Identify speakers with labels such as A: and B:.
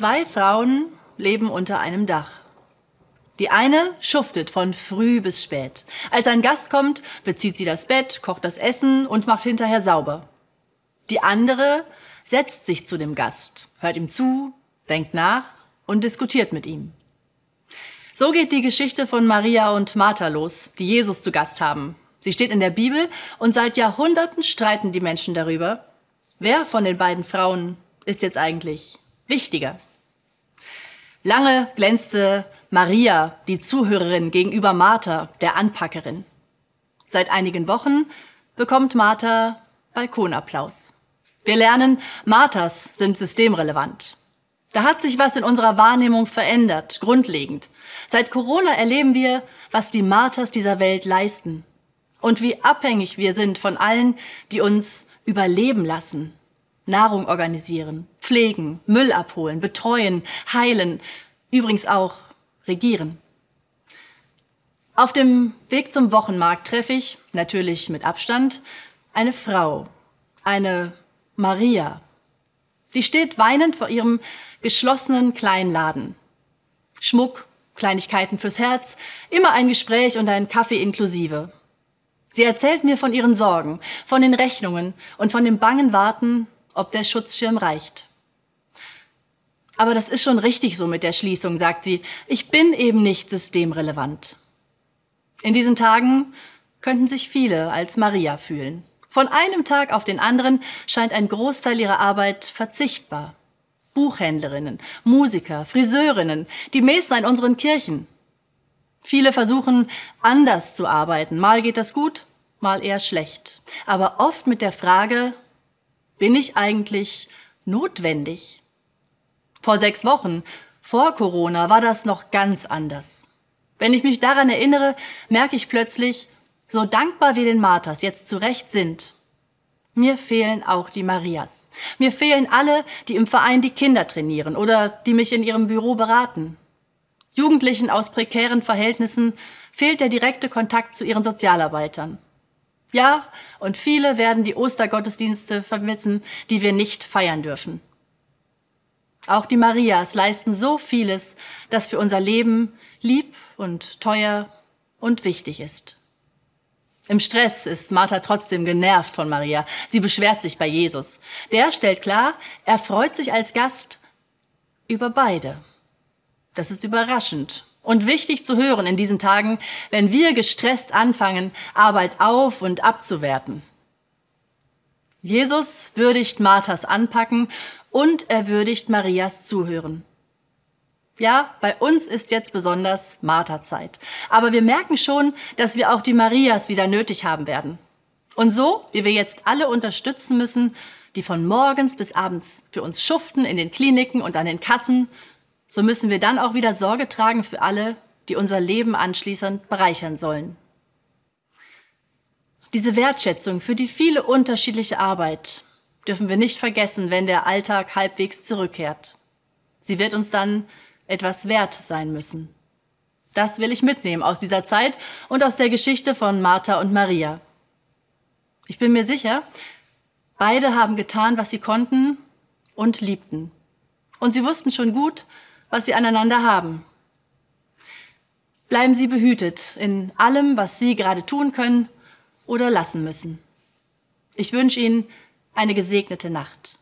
A: Zwei Frauen leben unter einem Dach. Die eine schuftet von früh bis spät. Als ein Gast kommt, bezieht sie das Bett, kocht das Essen und macht hinterher sauber. Die andere setzt sich zu dem Gast, hört ihm zu, denkt nach und diskutiert mit ihm. So geht die Geschichte von Maria und Martha los, die Jesus zu Gast haben. Sie steht in der Bibel und seit Jahrhunderten streiten die Menschen darüber, wer von den beiden Frauen ist jetzt eigentlich wichtiger. Lange glänzte Maria, die Zuhörerin gegenüber Martha, der Anpackerin. Seit einigen Wochen bekommt Martha Balkonapplaus. Wir lernen, Marthas sind systemrelevant. Da hat sich was in unserer Wahrnehmung verändert, grundlegend. Seit Corona erleben wir, was die Marthas dieser Welt leisten und wie abhängig wir sind von allen, die uns überleben lassen, Nahrung organisieren, pflegen, Müll abholen, betreuen, heilen, übrigens auch regieren. Auf dem Weg zum Wochenmarkt treffe ich, natürlich mit Abstand, eine Frau, eine Maria. Die steht weinend vor ihrem geschlossenen kleinen Laden. Schmuck, Kleinigkeiten fürs Herz, immer ein Gespräch und ein Kaffee inklusive. Sie erzählt mir von ihren Sorgen, von den Rechnungen und von dem bangen Warten, ob der Schutzschirm reicht. Aber das ist schon richtig so mit der Schließung, sagt sie. Ich bin eben nicht systemrelevant. In diesen Tagen könnten sich viele als Maria fühlen. Von einem Tag auf den anderen scheint ein Großteil ihrer Arbeit verzichtbar. Buchhändlerinnen, Musiker, Friseurinnen, die Meester in unseren Kirchen. Viele versuchen anders zu arbeiten. Mal geht das gut, mal eher schlecht. Aber oft mit der Frage, bin ich eigentlich notwendig? Vor sechs Wochen, vor Corona, war das noch ganz anders. Wenn ich mich daran erinnere, merke ich plötzlich, so dankbar wir den Marthas jetzt zu Recht sind, mir fehlen auch die Marias. Mir fehlen alle, die im Verein die Kinder trainieren oder die mich in ihrem Büro beraten. Jugendlichen aus prekären Verhältnissen fehlt der direkte Kontakt zu ihren Sozialarbeitern. Ja, und viele werden die Ostergottesdienste vermissen, die wir nicht feiern dürfen. Auch die Marias leisten so vieles, das für unser Leben lieb und teuer und wichtig ist. Im Stress ist Martha trotzdem genervt von Maria. Sie beschwert sich bei Jesus. Der stellt klar, er freut sich als Gast über beide. Das ist überraschend und wichtig zu hören in diesen Tagen, wenn wir gestresst anfangen, Arbeit auf und abzuwerten. Jesus würdigt Marthas Anpacken und er würdigt Marias Zuhören. Ja, bei uns ist jetzt besonders Marterzeit. Aber wir merken schon, dass wir auch die Marias wieder nötig haben werden. Und so, wie wir jetzt alle unterstützen müssen, die von morgens bis abends für uns schuften in den Kliniken und an den Kassen, so müssen wir dann auch wieder Sorge tragen für alle, die unser Leben anschließend bereichern sollen. Diese Wertschätzung für die viele unterschiedliche Arbeit dürfen wir nicht vergessen, wenn der Alltag halbwegs zurückkehrt. Sie wird uns dann etwas wert sein müssen. Das will ich mitnehmen aus dieser Zeit und aus der Geschichte von Martha und Maria. Ich bin mir sicher, beide haben getan, was sie konnten und liebten. Und sie wussten schon gut, was sie aneinander haben. Bleiben Sie behütet in allem, was Sie gerade tun können oder lassen müssen. Ich wünsche Ihnen eine gesegnete Nacht.